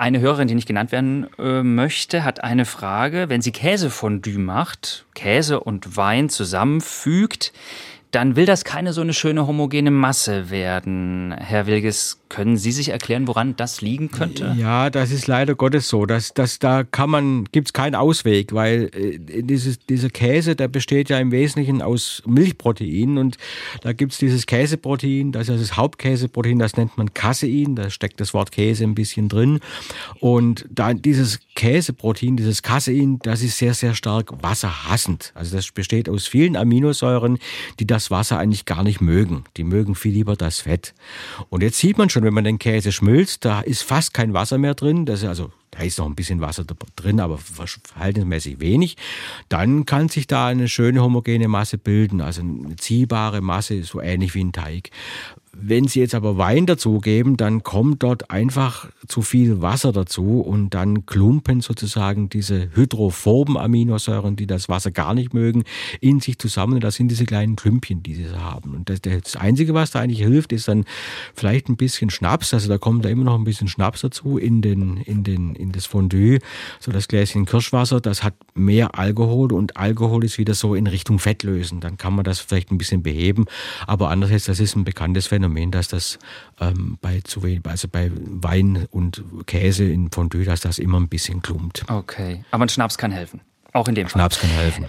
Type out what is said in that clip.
Eine Hörerin, die nicht genannt werden äh, möchte, hat eine Frage. Wenn sie Käsefondue macht, Käse und Wein zusammenfügt, dann will das keine so eine schöne homogene Masse werden. Herr Wilges, können Sie sich erklären, woran das liegen könnte? Ja, das ist leider Gottes so. Dass, dass da kann man, gibt es keinen Ausweg, weil äh, dieses, dieser Käse, der besteht ja im Wesentlichen aus Milchprotein und da gibt es dieses Käseprotein, das ist das Hauptkäseprotein, das nennt man Casein, da steckt das Wort Käse ein bisschen drin. Und da dieses Käseprotein, dieses Casein, das ist sehr, sehr stark wasserhassend. Also das besteht aus vielen Aminosäuren, die das Wasser eigentlich gar nicht mögen. Die mögen viel lieber das Fett. Und jetzt sieht man schon, wenn man den Käse schmilzt, da ist fast kein Wasser mehr drin. Das ist also da ist noch ein bisschen Wasser drin, aber verhältnismäßig wenig. Dann kann sich da eine schöne homogene Masse bilden, also eine ziehbare Masse, so ähnlich wie ein Teig. Wenn Sie jetzt aber Wein dazugeben, dann kommt dort einfach zu viel Wasser dazu und dann klumpen sozusagen diese hydrophoben Aminosäuren, die das Wasser gar nicht mögen, in sich zusammen. Das sind diese kleinen Klümpchen, die sie haben. Und das, das Einzige, was da eigentlich hilft, ist dann vielleicht ein bisschen Schnaps. Also da kommt da immer noch ein bisschen Schnaps dazu in, den, in, den, in das Fondue. So das Gläschen Kirschwasser, das hat mehr Alkohol und Alkohol ist wieder so in Richtung Fett lösen. Dann kann man das vielleicht ein bisschen beheben. Aber andererseits, das ist ein bekanntes Phänomen. Phänomen, dass das ähm, bei zu wenig, also bei Wein und Käse in Fondue, dass das immer ein bisschen klumpt. Okay, aber ein Schnaps kann helfen. Auch in dem Fall. Schnaps kann helfen.